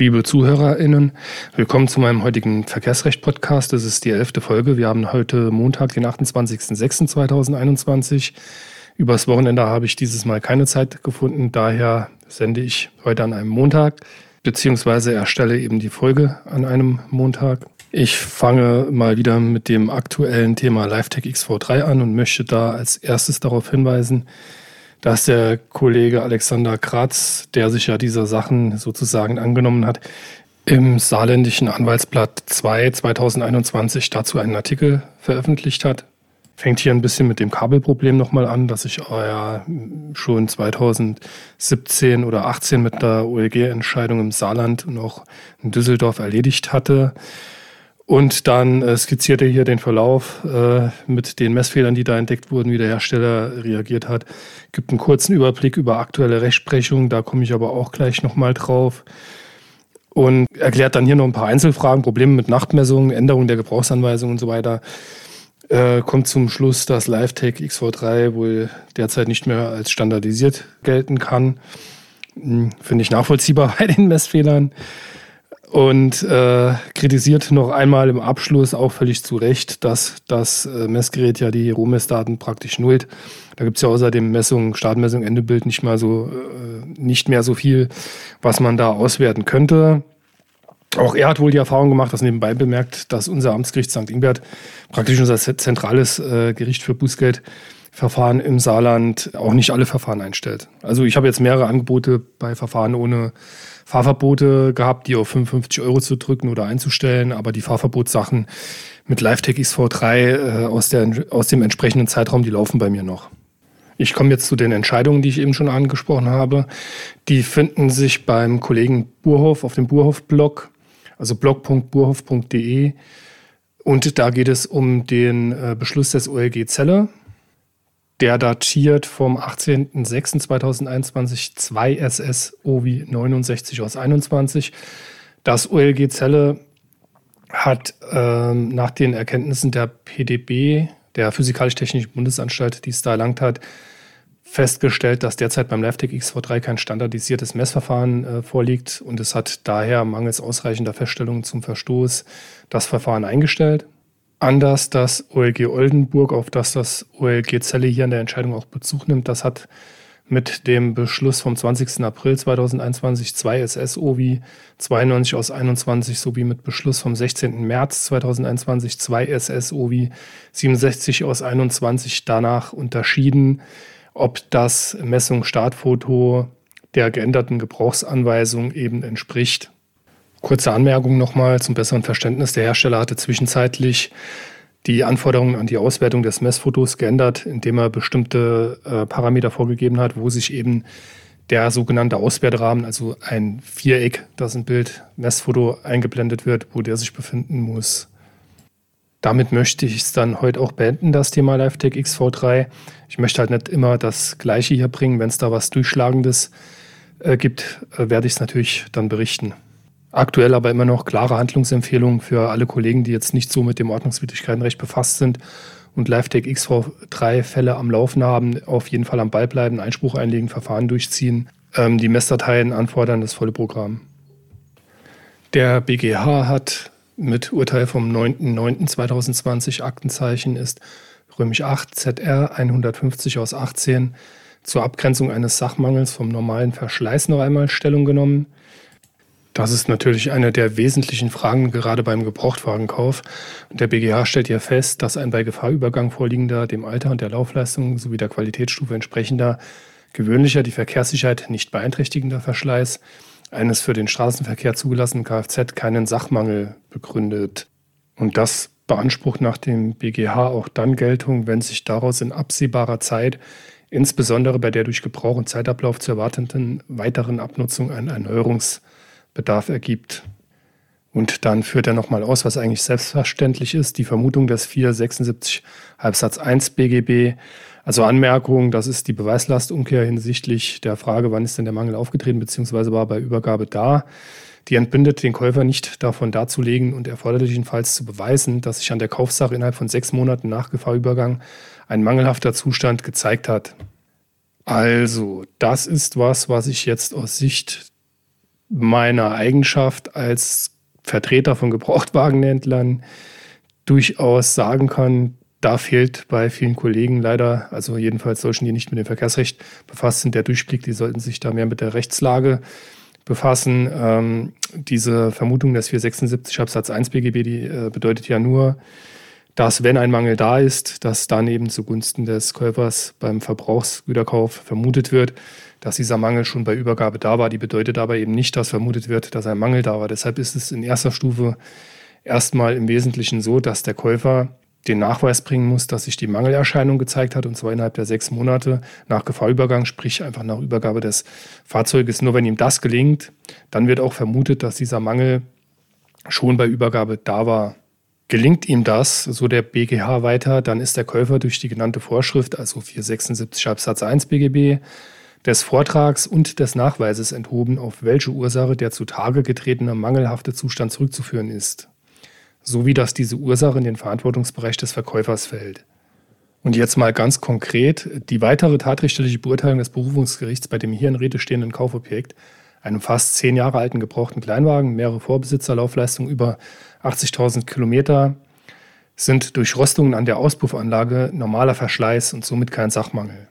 Liebe ZuhörerInnen, willkommen zu meinem heutigen Verkehrsrecht-Podcast. Das ist die elfte Folge. Wir haben heute Montag, den 28.06.2021. Übers Wochenende habe ich dieses Mal keine Zeit gefunden. Daher sende ich heute an einem Montag, beziehungsweise erstelle eben die Folge an einem Montag. Ich fange mal wieder mit dem aktuellen Thema LiveTech XV3 an und möchte da als erstes darauf hinweisen, dass der Kollege Alexander Kratz, der sich ja dieser Sachen sozusagen angenommen hat, im saarländischen Anwaltsblatt 2 2021 dazu einen Artikel veröffentlicht hat. Fängt hier ein bisschen mit dem Kabelproblem nochmal an, das ich ja schon 2017 oder 18 mit der OLG-Entscheidung im Saarland und auch in Düsseldorf erledigt hatte. Und dann äh, skizziert er hier den Verlauf äh, mit den Messfehlern, die da entdeckt wurden, wie der Hersteller reagiert hat. Gibt einen kurzen Überblick über aktuelle Rechtsprechung, da komme ich aber auch gleich nochmal drauf. Und erklärt dann hier noch ein paar Einzelfragen, Probleme mit Nachtmessungen, Änderung der Gebrauchsanweisung und so weiter. Äh, kommt zum Schluss, dass LiveTech XV3 wohl derzeit nicht mehr als standardisiert gelten kann. Hm, Finde ich nachvollziehbar bei den Messfehlern und äh, kritisiert noch einmal im Abschluss auch völlig zu Recht, dass das äh, Messgerät ja die Rohmessdaten praktisch nullt. Da gibt es ja außerdem Messung, Startmessung, Endebild nicht mal so, äh, nicht mehr so viel, was man da auswerten könnte. Auch er hat wohl die Erfahrung gemacht, dass nebenbei bemerkt, dass unser Amtsgericht St. Ingbert praktisch unser zentrales äh, Gericht für Bußgeldverfahren im Saarland auch nicht alle Verfahren einstellt. Also ich habe jetzt mehrere Angebote bei Verfahren ohne Fahrverbote gehabt, die auf 55 Euro zu drücken oder einzustellen, aber die Fahrverbotssachen mit LiveTech XV3 äh, aus, der, aus dem entsprechenden Zeitraum, die laufen bei mir noch. Ich komme jetzt zu den Entscheidungen, die ich eben schon angesprochen habe. Die finden sich beim Kollegen Burhoff auf dem Burhoff-Blog, also blog.burhoff.de. Und da geht es um den äh, Beschluss des OLG Zelle der datiert vom 18.06.2021 2 SS OVI 69 aus 21. Das OLG Zelle hat ähm, nach den Erkenntnissen der PDB, der Physikalisch-Technischen Bundesanstalt, die es da erlangt hat, festgestellt, dass derzeit beim LiveTech XV3 kein standardisiertes Messverfahren äh, vorliegt und es hat daher mangels ausreichender Feststellungen zum Verstoß das Verfahren eingestellt. Anders das OLG Oldenburg, auf das das OLG Zelle hier in der Entscheidung auch Bezug nimmt, das hat mit dem Beschluss vom 20. April 2021 2 SSOVI 92 aus 21 sowie mit Beschluss vom 16. März 2021 2 SSOVI 67 aus 21 danach unterschieden, ob das Messung-Startfoto der geänderten Gebrauchsanweisung eben entspricht. Kurze Anmerkung nochmal zum besseren Verständnis. Der Hersteller hatte zwischenzeitlich die Anforderungen an die Auswertung des Messfotos geändert, indem er bestimmte äh, Parameter vorgegeben hat, wo sich eben der sogenannte Auswerterahmen, also ein Viereck, das im Bild Messfoto eingeblendet wird, wo der sich befinden muss. Damit möchte ich es dann heute auch beenden, das Thema LiveTech XV3. Ich möchte halt nicht immer das Gleiche hier bringen. Wenn es da was Durchschlagendes äh, gibt, äh, werde ich es natürlich dann berichten. Aktuell aber immer noch klare Handlungsempfehlungen für alle Kollegen, die jetzt nicht so mit dem Ordnungswidrigkeitenrecht befasst sind und LiveTech XV3 Fälle am Laufen haben, auf jeden Fall am Ball bleiben, Einspruch einlegen, Verfahren durchziehen, ähm, die Messdateien anfordern, das volle Programm. Der BGH hat mit Urteil vom 9.9.2020 Aktenzeichen ist römisch 8 ZR 150 aus 18 zur Abgrenzung eines Sachmangels vom normalen Verschleiß noch einmal Stellung genommen. Das ist natürlich eine der wesentlichen Fragen, gerade beim Gebrauchtwagenkauf. Der BGH stellt ja fest, dass ein bei Gefahrübergang vorliegender, dem Alter und der Laufleistung sowie der Qualitätsstufe entsprechender, gewöhnlicher, die Verkehrssicherheit nicht beeinträchtigender Verschleiß eines für den Straßenverkehr zugelassenen Kfz keinen Sachmangel begründet. Und das beansprucht nach dem BGH auch dann Geltung, wenn sich daraus in absehbarer Zeit insbesondere bei der durch Gebrauch und Zeitablauf zu erwartenden weiteren Abnutzung ein Erneuerungs- Bedarf ergibt. Und dann führt er nochmal aus, was eigentlich selbstverständlich ist, die Vermutung des 476 Halbsatz 1 BGB. Also Anmerkung, das ist die Beweislastumkehr hinsichtlich der Frage, wann ist denn der Mangel aufgetreten, beziehungsweise war bei Übergabe da. Die entbindet den Käufer nicht davon darzulegen und erforderlichenfalls zu beweisen, dass sich an der Kaufsache innerhalb von sechs Monaten nach Gefahrübergang ein mangelhafter Zustand gezeigt hat. Also, das ist was, was ich jetzt aus Sicht meiner Eigenschaft als Vertreter von Gebrauchtwagenhändlern durchaus sagen kann, da fehlt bei vielen Kollegen leider, also jedenfalls solchen, die nicht mit dem Verkehrsrecht befasst sind, der Durchblick, die sollten sich da mehr mit der Rechtslage befassen. Ähm, diese Vermutung des 476 Absatz 1 BGB, die äh, bedeutet ja nur, dass wenn ein Mangel da ist, dass dann eben zugunsten des Käufers beim Verbrauchsgüterkauf vermutet wird, dass dieser Mangel schon bei Übergabe da war. Die bedeutet aber eben nicht, dass vermutet wird, dass ein Mangel da war. Deshalb ist es in erster Stufe erstmal im Wesentlichen so, dass der Käufer den Nachweis bringen muss, dass sich die Mangelerscheinung gezeigt hat, und zwar innerhalb der sechs Monate nach Gefahrübergang, sprich einfach nach Übergabe des Fahrzeuges. Nur wenn ihm das gelingt, dann wird auch vermutet, dass dieser Mangel schon bei Übergabe da war. Gelingt ihm das, so der BGH weiter, dann ist der Käufer durch die genannte Vorschrift, also 476 Absatz 1 BGB, des Vortrags und des Nachweises enthoben, auf welche Ursache der zutage getretene mangelhafte Zustand zurückzuführen ist sowie dass diese Ursache in den Verantwortungsbereich des Verkäufers fällt. Und jetzt mal ganz konkret, die weitere tatrichterliche Beurteilung des Berufungsgerichts bei dem hier in Rede stehenden Kaufobjekt, einem fast zehn Jahre alten gebrauchten Kleinwagen, mehrere Vorbesitzer, Laufleistung über 80.000 Kilometer, sind durch Rostungen an der Auspuffanlage normaler Verschleiß und somit kein Sachmangel.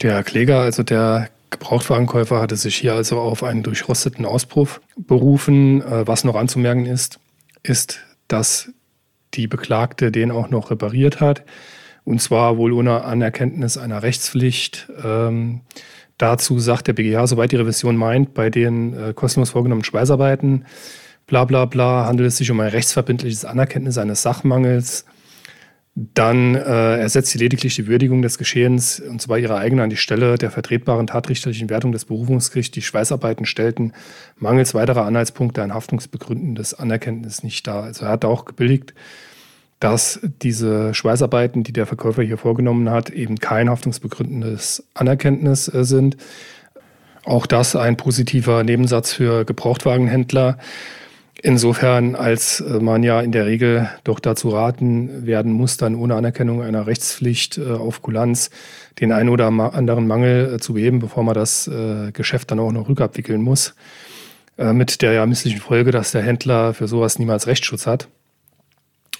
Der Kläger, also der Gebrauchtwagenkäufer, hatte sich hier also auf einen durchrosteten Auspuff berufen. Äh, was noch anzumerken ist, ist, dass die Beklagte den auch noch repariert hat. Und zwar wohl ohne Anerkenntnis einer Rechtspflicht. Ähm, dazu sagt der BGH, soweit die Revision meint, bei den äh, kostenlos vorgenommenen Schweißarbeiten, bla bla bla, handelt es sich um ein rechtsverbindliches Anerkenntnis eines Sachmangels dann äh, ersetzt sie lediglich die Würdigung des Geschehens, und zwar ihre eigene, an die Stelle der vertretbaren tatrichterlichen Wertung des Berufungsgerichts. Die Schweißarbeiten stellten mangels weiterer Anhaltspunkte ein haftungsbegründendes Anerkenntnis nicht dar. Also er hat auch gebilligt, dass diese Schweißarbeiten, die der Verkäufer hier vorgenommen hat, eben kein haftungsbegründendes Anerkenntnis äh, sind. Auch das ein positiver Nebensatz für Gebrauchtwagenhändler. Insofern, als äh, man ja in der Regel doch dazu raten werden muss, dann ohne Anerkennung einer Rechtspflicht äh, auf Kulanz den einen oder anderen Mangel zu beheben, bevor man das Geschäft dann auch noch rückabwickeln muss. Mit der ja misslichen Folge, dass der Händler für sowas niemals Rechtsschutz hat.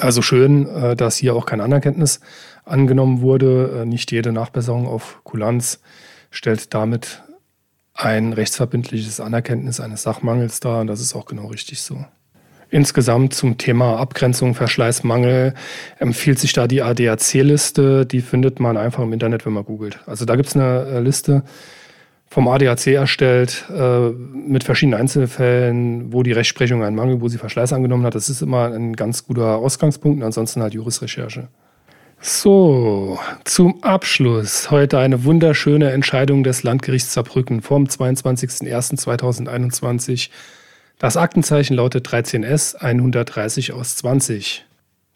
Also schön, dass hier auch kein Anerkenntnis angenommen wurde. Nicht jede Nachbesserung auf Kulanz stellt damit ein rechtsverbindliches Anerkenntnis eines Sachmangels dar und das ist auch genau richtig so. Insgesamt zum Thema Abgrenzung, Verschleiß, Mangel empfiehlt sich da die ADAC-Liste. Die findet man einfach im Internet, wenn man googelt. Also da gibt es eine äh, Liste vom ADAC erstellt äh, mit verschiedenen Einzelfällen, wo die Rechtsprechung einen Mangel, wo sie Verschleiß angenommen hat. Das ist immer ein ganz guter Ausgangspunkt und ansonsten halt Jurisrecherche. So, zum Abschluss heute eine wunderschöne Entscheidung des Landgerichts Saarbrücken vom 22.01.2021. Das Aktenzeichen lautet 13S 130 aus 20.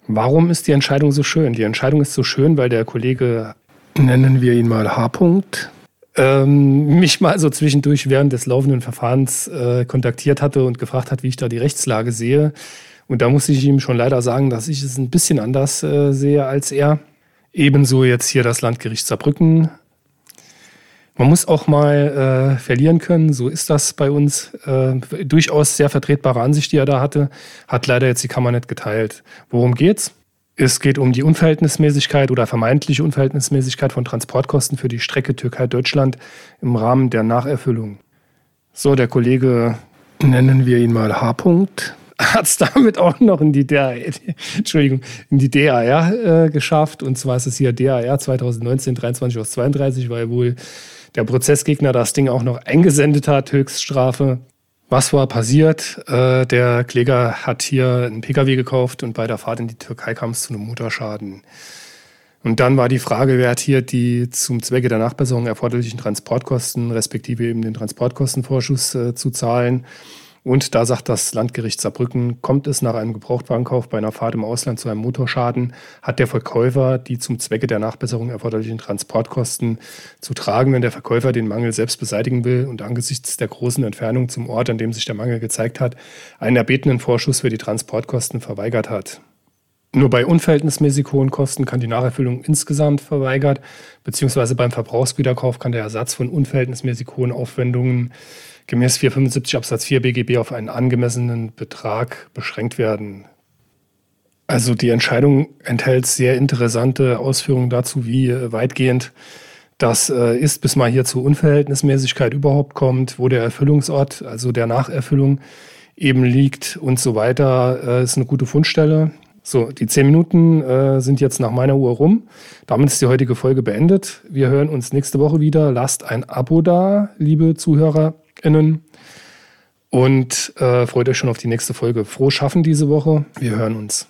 Warum ist die Entscheidung so schön? Die Entscheidung ist so schön, weil der Kollege, nennen wir ihn mal H. -Punkt, ähm, mich mal so zwischendurch während des laufenden Verfahrens äh, kontaktiert hatte und gefragt hat, wie ich da die Rechtslage sehe. Und da muss ich ihm schon leider sagen, dass ich es ein bisschen anders äh, sehe als er. Ebenso jetzt hier das Landgericht Saarbrücken. Man muss auch mal äh, verlieren können, so ist das bei uns. Äh, durchaus sehr vertretbare Ansicht, die er da hatte, hat leider jetzt die Kammer nicht geteilt. Worum geht's? Es geht um die Unverhältnismäßigkeit oder vermeintliche Unverhältnismäßigkeit von Transportkosten für die Strecke Türkei-Deutschland im Rahmen der Nacherfüllung. So, der Kollege, nennen wir ihn mal H. -Punkt, hat es damit auch noch in die DAR, Entschuldigung, in die DAR äh, geschafft. Und zwar ist es hier DAR 2019 23 aus 32, weil wohl der Prozessgegner das Ding auch noch eingesendet hat, Höchststrafe. Was war passiert? Äh, der Kläger hat hier einen Pkw gekauft und bei der Fahrt in die Türkei kam es zu einem Motorschaden. Und dann war die Frage, wer hat hier die zum Zwecke der Nachbesserung erforderlichen Transportkosten, respektive eben den Transportkostenvorschuss äh, zu zahlen. Und da sagt das Landgericht Saarbrücken, kommt es nach einem Gebrauchtwagenkauf bei einer Fahrt im Ausland zu einem Motorschaden, hat der Verkäufer die zum Zwecke der Nachbesserung erforderlichen Transportkosten zu tragen, wenn der Verkäufer den Mangel selbst beseitigen will und angesichts der großen Entfernung zum Ort, an dem sich der Mangel gezeigt hat, einen erbetenen Vorschuss für die Transportkosten verweigert hat. Nur bei unverhältnismäßig hohen Kosten kann die Nacherfüllung insgesamt verweigert, beziehungsweise beim Verbrauchswiederkauf kann der Ersatz von unverhältnismäßig hohen Aufwendungen gemäß 475 Absatz 4 BGB auf einen angemessenen Betrag beschränkt werden. Also die Entscheidung enthält sehr interessante Ausführungen dazu, wie äh, weitgehend das äh, ist, bis man hier zur Unverhältnismäßigkeit überhaupt kommt, wo der Erfüllungsort, also der Nacherfüllung eben liegt und so weiter, äh, ist eine gute Fundstelle. So, die zehn Minuten äh, sind jetzt nach meiner Uhr rum. Damit ist die heutige Folge beendet. Wir hören uns nächste Woche wieder. Lasst ein Abo da, liebe ZuhörerInnen. Und äh, freut euch schon auf die nächste Folge. Froh schaffen diese Woche. Wir hören uns.